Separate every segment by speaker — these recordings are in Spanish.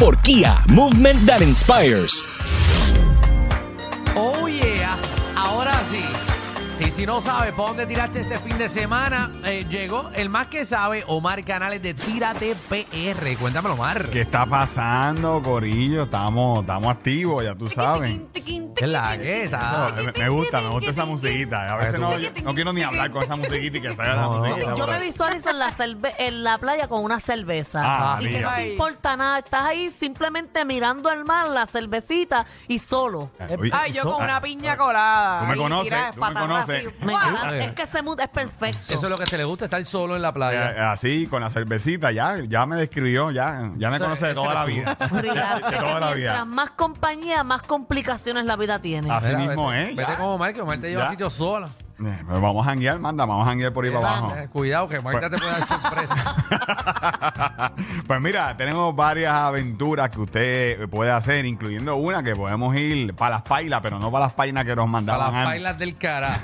Speaker 1: por Kia, Movement That Inspires.
Speaker 2: Y si no sabes por dónde tiraste este fin de semana, eh, llegó el más que sabe, Omar Canales de Tírate PR. Cuéntamelo, Omar.
Speaker 3: ¿Qué está pasando, Corillo? Estamos, estamos activos, ya tú sabes.
Speaker 2: ¿Qué es la que está?
Speaker 3: Me, me gusta, me gusta esa musiquita. A veces no, no quiero ni hablar con esa musiquita y que salga la
Speaker 2: No,
Speaker 3: musiquita.
Speaker 4: Yo me visualizo en la, cerve- en la playa con una cerveza.
Speaker 3: Ah,
Speaker 4: y que no te importa nada. Estás ahí simplemente mirando el mar, la cervecita y solo.
Speaker 3: Oye,
Speaker 5: Ay, yo
Speaker 3: eso-
Speaker 5: con
Speaker 3: ah,
Speaker 5: una piña colada.
Speaker 3: Tú me
Speaker 5: y
Speaker 3: conoces, tú me conoces.
Speaker 4: Es que ese mood es perfecto.
Speaker 2: Eso es lo que te le gusta, estar solo en la
Speaker 3: eh,
Speaker 2: playa.
Speaker 3: Así, con la cervecita, ya, ya me describió, ya, ya me conoce de toda la vida.
Speaker 4: Relax,
Speaker 3: De
Speaker 4: es que
Speaker 3: toda la
Speaker 4: mientras
Speaker 3: vida.
Speaker 4: más compañía, más complicaciones la vida tiene.
Speaker 3: Así
Speaker 2: Mira,
Speaker 3: mismo,
Speaker 2: vete,
Speaker 3: ¿eh?
Speaker 2: Vete
Speaker 3: Ya.
Speaker 2: como Omar, que Omar te lleva
Speaker 3: Ya.
Speaker 2: a sitio sola.
Speaker 3: Eh, pues vamos a janguear, manda, vamos a janguear por ahí para abajo.
Speaker 2: Eh, Cuidado, que Omar ya te puede dar sorpresa.
Speaker 3: pues mira, tenemos varias aventuras que usted puede hacer, incluyendo una que podemos ir para las pailas, pero no para las pailas que nos
Speaker 2: Para
Speaker 3: mandaban
Speaker 2: las
Speaker 3: antes.
Speaker 2: bailas del cara.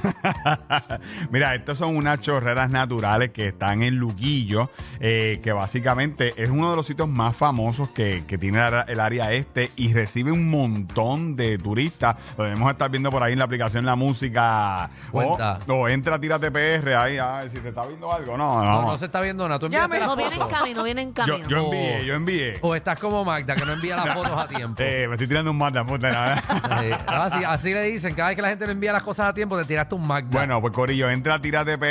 Speaker 3: Mira, estos son unas chorreras naturales que están en Luquillo, eh, que básicamente es uno de los sitios más famosos que, que tiene el área este y recibe un montón de turistas. Lo debemos estar viendo por ahí en la aplicación La Música. O,
Speaker 2: Cuenta.
Speaker 3: o entra, tírate PR ahí, a ver si te está viendo algo. No, no.
Speaker 2: No, no se está viendo nada. Tú
Speaker 5: Ya me-
Speaker 2: la
Speaker 4: No viene en
Speaker 2: foto.
Speaker 4: camino, viene en
Speaker 3: yo,
Speaker 4: camino.
Speaker 3: yo envié, yo envié.
Speaker 2: O estás como Magda, que no envía las fotos a tiempo.
Speaker 3: Eh, me estoy tirando un mata, puta. ¿no?
Speaker 2: Eh, así, así le dicen, cada vez que la gente no envía las cosas a tiempo, te tiraste un Magda.
Speaker 3: Bueno, pues Corillo, entra a Tírate PR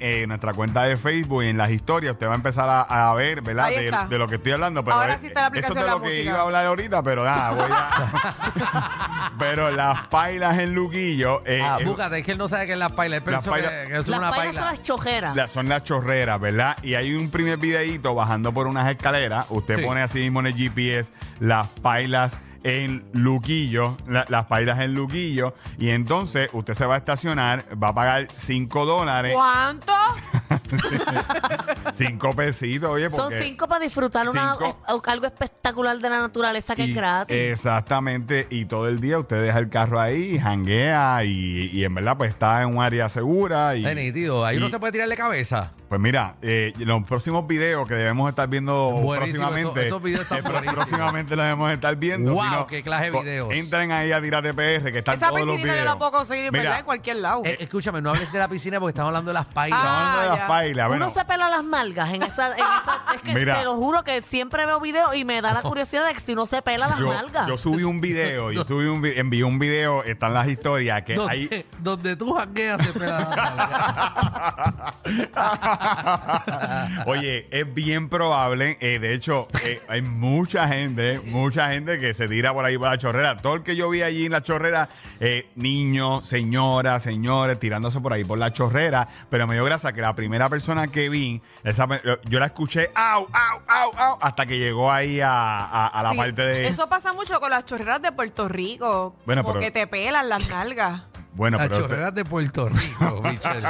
Speaker 3: eh, en nuestra cuenta de Facebook y en las historias usted va a empezar a, a ver, ¿verdad?
Speaker 5: Ahí
Speaker 3: De,
Speaker 5: está.
Speaker 3: de lo que estoy hablando. Pero
Speaker 5: Ahora
Speaker 3: eh,
Speaker 5: sí está la aplicación
Speaker 3: Eso es de
Speaker 5: La
Speaker 3: lo que
Speaker 5: Música.
Speaker 3: iba a hablar ahorita, pero nada, voy a... pero las pailas en Luquillo... eh,
Speaker 2: ah, búscate, es que él no sabe qué es la paila. Él pensó
Speaker 3: pailas-
Speaker 2: que, que es
Speaker 4: Las
Speaker 2: una
Speaker 4: pailas
Speaker 2: paila.
Speaker 4: son las chojeras.
Speaker 3: la- son las chorreras, ¿verdad? Y hay un primer videíto bajando por unas escaleras. Usted
Speaker 2: Sí.
Speaker 3: pone así mismo en el GPS las pailas en Luquillo, la- las pailas en Luquillo, y entonces usted se va a estacionar, va a pagar 5 dólares,
Speaker 5: ¿Cuánto?
Speaker 3: 5 pesitos, oye,
Speaker 4: Son
Speaker 3: porque...
Speaker 4: cinco para disfrutar una-
Speaker 3: Cinco.
Speaker 4: eh, algo espectacular de la naturaleza que
Speaker 3: Y-
Speaker 4: es gratis.
Speaker 3: Exactamente, y todo el día usted deja el carro ahí, janguea y, y en verdad pues está en un área segura. Y,
Speaker 2: Es nítido. Ahí
Speaker 3: y-
Speaker 2: uno se puede tirarle cabeza.
Speaker 3: Pues mira, eh, los próximos videos que debemos estar viendo
Speaker 2: Buenísimo,
Speaker 3: próximamente,
Speaker 2: esos- esos videos están
Speaker 3: eh,
Speaker 2: buenísimos.
Speaker 3: próximamente los debemos estar viendo.
Speaker 2: Wow,
Speaker 3: si no,
Speaker 2: qué clase de
Speaker 3: co-
Speaker 2: videos.
Speaker 3: Entren ahí a Tírate PR, que están
Speaker 5: Esa
Speaker 3: todos los
Speaker 5: piscinita
Speaker 3: videos.
Speaker 5: yo la puedo conseguir
Speaker 3: Mira,
Speaker 5: en cualquier lado.
Speaker 2: Eh, escúchame, no hables de la piscina porque estamos hablando de las pailas.
Speaker 5: Ah,
Speaker 3: hablando de las pailas, bueno,
Speaker 4: Uno se pela las nalgas en esa, en esa- es que
Speaker 3: Mira.
Speaker 4: te lo juro que siempre veo videos y me da la curiosidad de que si uno se pela las
Speaker 3: yo,
Speaker 4: nalgas.
Speaker 3: yo subí un video, yo subí un vi- envié un video, están las historias que
Speaker 2: donde,
Speaker 3: hay
Speaker 2: donde tú jangueas se pela la nalga.
Speaker 3: Oye, es bien probable, eh, de hecho, eh, hay mucha gente, mucha gente que se tira por ahí por la chorrera. Todo el que yo vi allí en la chorrera, eh, niños, señoras, señores, tirándose por ahí por la chorrera, pero me dio gracia que la primera persona que vi, esa yo la escuché, au, au, au, au, hasta que llegó ahí a, a- a la
Speaker 5: Sí.
Speaker 3: parte de...
Speaker 5: Eso pasa mucho con las chorreras de Puerto Rico.
Speaker 3: Bueno,
Speaker 5: como
Speaker 3: pero-
Speaker 5: que te pelan las nalgas.
Speaker 3: Bueno,
Speaker 2: Las
Speaker 3: pero...
Speaker 2: chorreras de Puerto Rico, Michelle.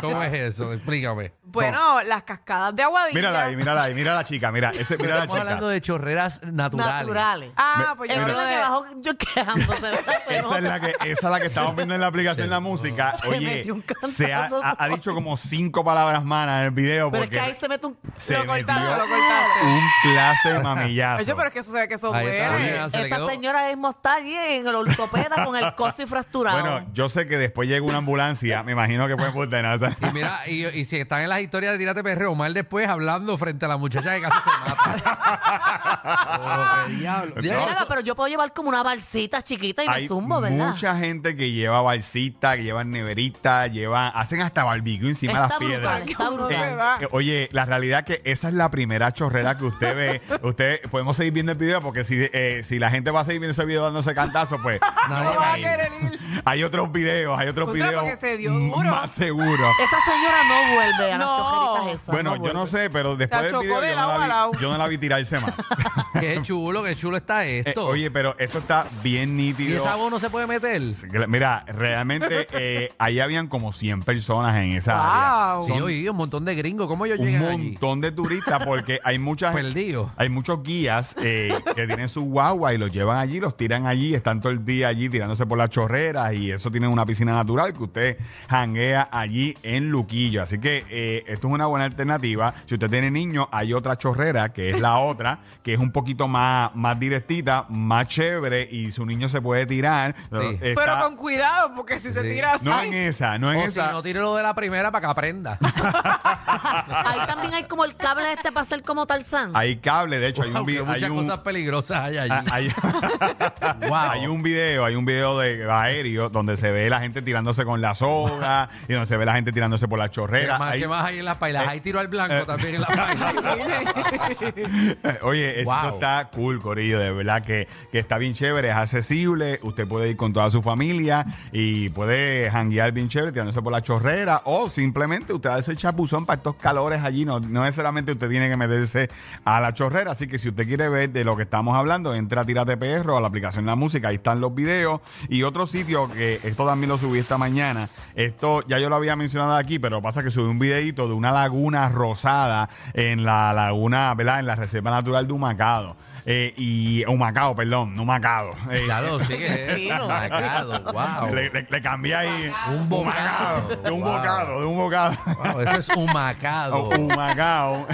Speaker 2: ¿Cómo es eso? Explícame.
Speaker 5: Bueno, las cascadas de aguadilla.
Speaker 3: Mírala ahí, mírala ahí, mira la chica, mira, ese, mira la
Speaker 2: Estamos
Speaker 3: chica.
Speaker 2: hablando de chorreras naturales.
Speaker 4: naturales.
Speaker 5: Ah, pues yo de...
Speaker 4: que bajó yo quejándose. ¿verdad? Pero-
Speaker 3: Esa es, la que, esa es la que estamos viendo en la aplicación la música.
Speaker 4: Se
Speaker 3: Oye,
Speaker 4: metió un cantazo
Speaker 3: se ha, ha- ha
Speaker 4: solo.
Speaker 3: dicho como cinco palabras malas en el video
Speaker 4: Pero es
Speaker 3: porque
Speaker 4: que ahí se mete un...
Speaker 3: se
Speaker 5: Lo
Speaker 3: metió
Speaker 5: cortaste, lo cortaste.
Speaker 3: un clase de mamillazo.
Speaker 5: Oye, pero es que eso se ve que eso
Speaker 2: Ahí está,
Speaker 5: duele.
Speaker 2: oye, se le
Speaker 4: Esa
Speaker 2: quedó-
Speaker 4: señora mismo está allí en el ortopeda con el cosi fracturado.
Speaker 3: Bueno, yo sé que después llega una ambulancia, me imagino que fue por tenaza.
Speaker 2: Y mira, y, y si están en las historias de Tírate PR, Omar después hablando frente a la muchacha que casi se mata. Oh, qué diablo.
Speaker 4: Mira, pero yo puedo llevar como una balsita chiquita y me zumbo, ¿verdad?
Speaker 3: mucha gente que lleva balsita, que llevan neverita, llevan, hacen hasta barbecue encima de las piedras.
Speaker 4: brutal, está
Speaker 5: Uno
Speaker 4: brutal.
Speaker 5: se da.
Speaker 3: Eh, Oye, la realidad que esa es la primera chorrera que usted ve. usted podemos seguir viendo el video porque si, eh, si la gente va a seguir viendo ese video dándose cantazo, pues
Speaker 2: Nadie
Speaker 5: No
Speaker 2: va
Speaker 5: va
Speaker 2: a
Speaker 5: querer ir.
Speaker 3: hay otros videos, hay otros
Speaker 5: Contra,
Speaker 3: videos
Speaker 5: porque se dio
Speaker 3: m-
Speaker 5: duro.
Speaker 3: más seguros.
Speaker 4: Esa señora no vuelve a las chojeritas esas.
Speaker 3: Bueno, yo no
Speaker 4: vuelve.
Speaker 3: sé, pero después del
Speaker 5: chocó
Speaker 3: video
Speaker 5: de
Speaker 3: yo
Speaker 5: lado
Speaker 3: no,
Speaker 5: a
Speaker 3: la
Speaker 5: lado.
Speaker 3: vi, yo no la vi tirarse más.
Speaker 2: Qué chulo, qué chulo está
Speaker 3: Eh,
Speaker 2: esto.
Speaker 3: oye, pero esto está bien
Speaker 2: ¿Y
Speaker 3: nítido.
Speaker 2: esa voz no se puede meter?
Speaker 3: Mira, realmente eh, ahí habían como 100 personas en esa área.
Speaker 5: Wow.
Speaker 2: Sí,
Speaker 3: Son
Speaker 2: oí un montón de gringos. ¿Cómo ellos
Speaker 3: un
Speaker 2: llegan allí?
Speaker 3: montón de turistas porque hay muchas
Speaker 2: Perdidos.
Speaker 3: hay muchos guías eh, que tienen su guagua y los llevan allí, los tiran allí, están todo el día allí tirándose por las chorreras y eso tiene tienen una piscina natural que usted janguea allí en Luquillo. Así que eh, esto es una buena alternativa. Si usted tiene niños, hay otra chorrera que es la otra, que es un poquito más, más directita, más chévere y su niño se puede tirar.
Speaker 2: Sí.
Speaker 3: Está-
Speaker 5: Pero con cuidado, porque si se tira así.
Speaker 3: no en esa, no en
Speaker 2: O si
Speaker 3: esa.
Speaker 2: no, tire lo de la primera para que aprenda.
Speaker 4: Ahí también hay como el cable este para hacer como Tarzán.
Speaker 3: Hay cable, de hecho, hay un video.
Speaker 2: muchas cosas peligrosas hay allí.
Speaker 3: hay,
Speaker 2: Wow.
Speaker 3: hay un video, hay un video de aéreo donde se ve la gente tirándose con la soga y donde se ve la gente tirándose por la chorrera.
Speaker 2: más
Speaker 3: Hay-
Speaker 2: que más hay en las pailas.
Speaker 3: eh,
Speaker 2: Hay tiro al blanco
Speaker 3: eh,
Speaker 2: también en las pailas.
Speaker 3: Oye, esto
Speaker 2: Wow.
Speaker 3: está cool, Corillo, de verdad que, que está bien chévere, es accesible, usted puede ir con toda su familia y puede janguear bien chévere tirándose por la chorrera o simplemente usted hace el chapuzón para estos calores allí, no, no necesariamente usted tiene que meterse a la chorrera, así que si usted quiere ver de lo que estamos hablando, entra a Tírate Perro, a la aplicación La Música, ahí están los videos y otro sitio que esto también lo subí esta mañana, esto ya yo lo había mencionado aquí, pero pasa que subí un videito de una laguna rosada en la laguna, ¿verdad? En la Reserva Natural de Humacado. Eh, y Humacao, perdón, no Humacado. Eh,
Speaker 2: Claro, sí que es.
Speaker 4: Tranquilo.
Speaker 2: Marcado, wow.
Speaker 3: le, le- le cambié ahí.
Speaker 2: Un bocado.
Speaker 3: De un
Speaker 2: Wow.
Speaker 3: bocado, de un bocado.
Speaker 2: Wow, eso es un macado.
Speaker 3: Humacao.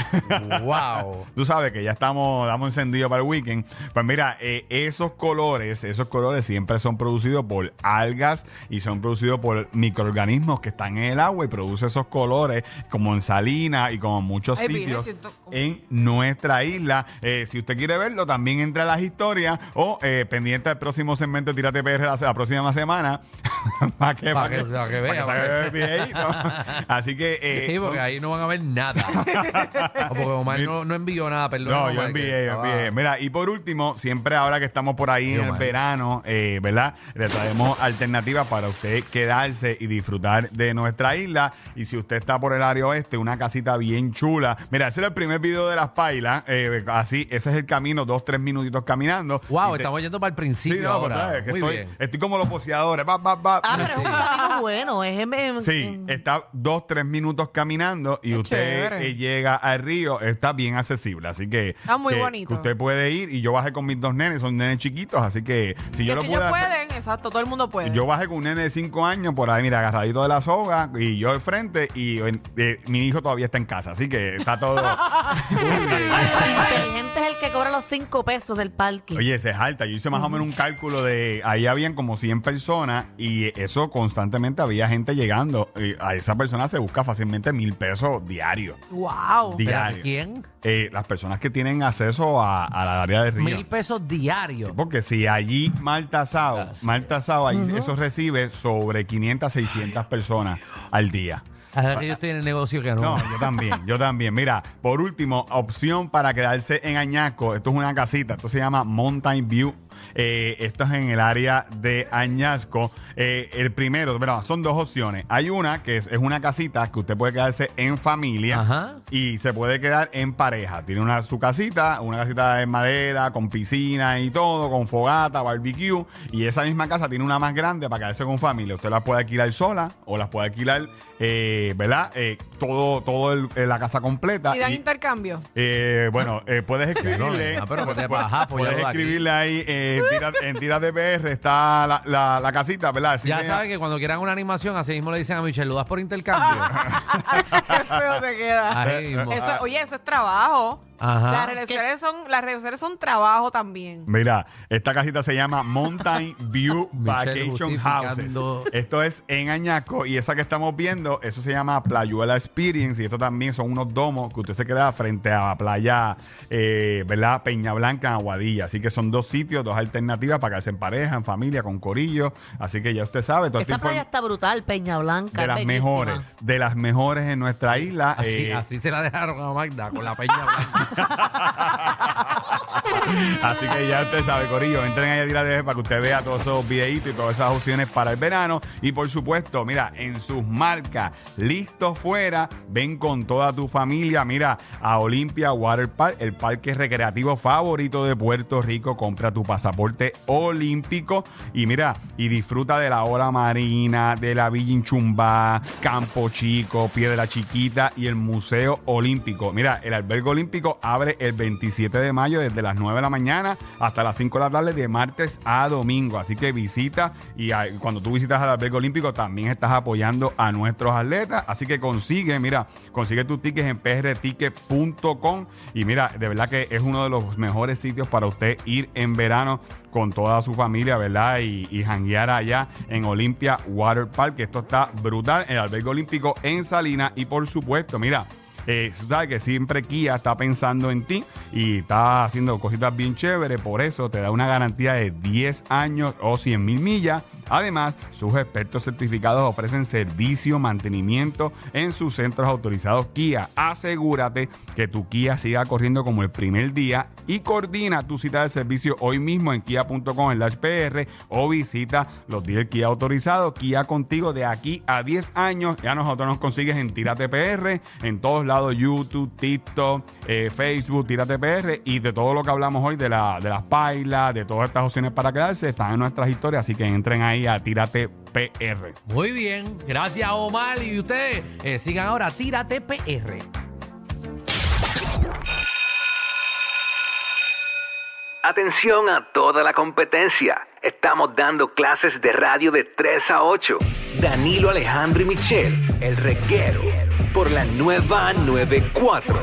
Speaker 2: wow.
Speaker 3: Tú sabes que ya estamos, damos encendido para el weekend. Pues mira, eh, esos colores, esos colores siempre son producidos por algas y son producidos por microorganismos que están en el agua y produce esos colores como en Salinas y como en muchos
Speaker 5: Ay,
Speaker 3: sitios en nuestra isla. Eh, si usted quiere verlo, también entra a las historias o eh, pendiente del próximo segmento de Tírate PR la, la próxima semana para que,
Speaker 2: Pa'
Speaker 3: pa'
Speaker 2: que- pa' que
Speaker 3: pa'
Speaker 2: vea, que-.
Speaker 3: Así que eh,
Speaker 2: Sí, porque
Speaker 3: son-
Speaker 2: ahí no van a ver nada. porque Omar no, no envió nada, perdón.
Speaker 3: No, yo envié, yo
Speaker 2: estaba-
Speaker 3: envié. Mira, y por último, siempre ahora que estamos por ahí en el verano, eh, ¿verdad? Le traemos alternativas para usted quedarse y disfrutar de nuestra isla. Y si usted está por el área oeste, una casita bien chula. Mira, ese era el primer video de las pailas. eh, así, ese es el camino, dos, tres minutitos caminando.
Speaker 2: Wow,
Speaker 3: te-
Speaker 2: estamos yendo para el
Speaker 3: Sí,
Speaker 2: principio
Speaker 3: no, pero
Speaker 2: ahora.
Speaker 3: sabes que
Speaker 2: Muy
Speaker 3: estoy,
Speaker 2: bien.
Speaker 3: estoy como los poseadores. Va, va, va.
Speaker 4: Ah, pero es un camino bueno. Es en- en-
Speaker 3: Sí, está dos, tres minutos caminando y usted
Speaker 5: chévere.
Speaker 3: eh, llega al río, está bien accesible, así que,
Speaker 5: Está muy
Speaker 3: que-
Speaker 5: bonito.
Speaker 3: que usted puede ir y yo bajé con mis dos nenes, son nenes chiquitos, así que si yo
Speaker 5: que
Speaker 3: lo
Speaker 5: si ellos
Speaker 3: hacer,
Speaker 5: pueden, exacto, todo el mundo puede.
Speaker 3: yo bajé con un nene de cinco años por ahí, mira, agarradito de la soga y yo al frente y eh, mi hijo todavía está en casa, así que está todo...
Speaker 4: El inteligente es el que cobra los cinco pesos del parque.
Speaker 3: Oye, ese es alta. Yo hice más o menos un cálculo de. Ahí habían como 100 personas y eso constantemente había gente llegando. Y a esa persona se busca fácilmente mil pesos diarios.
Speaker 5: wow.
Speaker 3: Diario.
Speaker 2: ¿Quién?
Speaker 3: Eh, las personas que tienen acceso a, a la área de río.
Speaker 2: Mil pesos diarios.
Speaker 3: Porque si allí Malta Sao,
Speaker 2: Ah, sí.
Speaker 3: Malta Sao, ahí eso recibe sobre 500, 600 personas al día.
Speaker 2: Hasta que yo estoy en el negocio que no.
Speaker 3: No, yo también, yo también. Mira, por último, opción para quedarse en Añasco. Esto es una casita, esto se llama Mountain View. Eh, esto es en el área de Añasco. Eh, el primero, bueno, son dos opciones. Hay una que es, es una casita que usted puede quedarse en familia
Speaker 2: Ajá.
Speaker 3: y se puede quedar en pareja. Tiene una su casita, una casita de madera, con piscina y todo, con fogata, barbecue. Y esa misma casa tiene una más grande para quedarse con familia. Usted la puede alquilar sola o las puede alquilar, eh, ¿verdad? Eh, todo, todo el- eh, la casa completa.
Speaker 5: ¿Y dan
Speaker 3: Y-
Speaker 5: intercambio?
Speaker 3: eh, bueno, eh, puedes escribirle.
Speaker 2: no, pero vete
Speaker 3: puedes-
Speaker 2: pa' ajá, pues
Speaker 3: puedes escribirle ahí eh, en Tira- en de PR está la, la- la casita, ¿verdad? Así
Speaker 2: Ya
Speaker 3: se
Speaker 2: saben que cuando quieran una animación, así mismo le dicen a Michelle, ¿lo das por intercambio?
Speaker 5: Qué feo te queda.
Speaker 2: Ahí mismo.
Speaker 5: Eso- oye, eso es trabajo.
Speaker 2: Ajá.
Speaker 5: Las redes sociales son, las redes sociales son trabajo también.
Speaker 3: Mira, esta casita se llama Mountain View Vacation Houses. Esto es en Añaco y esa que estamos viendo, eso se llama Playuela Experience y esto también son unos domos que usted se queda frente a la playa, eh, ¿verdad? Peña Blanca, en Aguadilla. Así que son dos sitios, dos alternativas para quedarse en pareja, en familia, con corillo. Así que ya usted sabe. esta
Speaker 4: Esa playa está brutal, Peña Blanca.
Speaker 3: de las
Speaker 4: bellísima.
Speaker 3: mejores, de las mejores en nuestra isla.
Speaker 2: Así,
Speaker 3: Eh,
Speaker 2: así se la dejaron a Magda con la peña blanca.
Speaker 3: Así que ya usted sabe, Corillo, entren ahí a Tira de para que usted vea todos esos videitos y todas esas opciones para el verano. Y por supuesto, mira, en sus marcas, listo fuera, ven con toda tu familia, mira, a Olympia Water Park, el parque recreativo favorito de Puerto Rico. Compra tu pasaporte olímpico y mira, y disfruta de la hora marina, de la Villa Inchumbá, Campo Chico, Piedra Chiquita y el Museo Olímpico. Mira, el albergue olímpico abre el 27 de mayo desde las 9 de la mañana hasta las 5 de la tarde de martes a domingo. Así que visita y cuando tú visitas al albergue olímpico también estás apoyando a nuestros atletas. Así que consigue, mira, consigue tus tickets en prticket.com y mira, de verdad que es uno de los mejores sitios para usted ir en verano con toda su familia, ¿verdad? Y, y janguear allá en Olympia Water Park, que esto está brutal, el albergue olímpico en Salinas y por supuesto, mira, eh, sabes que siempre Kia está pensando en ti y está haciendo cositas bien chéveres, por eso te da una garantía de 10 años o 100 mil millas. Además, sus expertos certificados ofrecen servicio, mantenimiento en sus centros autorizados Kia. Asegúrate que tu Kia siga corriendo como el primer día y coordina tu cita de servicio hoy mismo en kia.com en PR o visita los dealers Kia autorizados. Kia contigo de aquí a 10 años. Ya nosotros nos consigues en Tírate PR, en todos lados, YouTube, TikTok, eh, Facebook, Tírate PR y de todo lo que hablamos hoy de, la, de las pailas, de todas estas opciones para quedarse, están en nuestras historias, así que entren ahí a Tírate PR.
Speaker 2: Muy bien, gracias Omar y ustedes eh, sigan ahora Tírate PR.
Speaker 6: Atención a toda la competencia. Estamos dando clases de radio de 3 a 8. Danilo Alejandro y Michel, el reguero, por la nueva 94.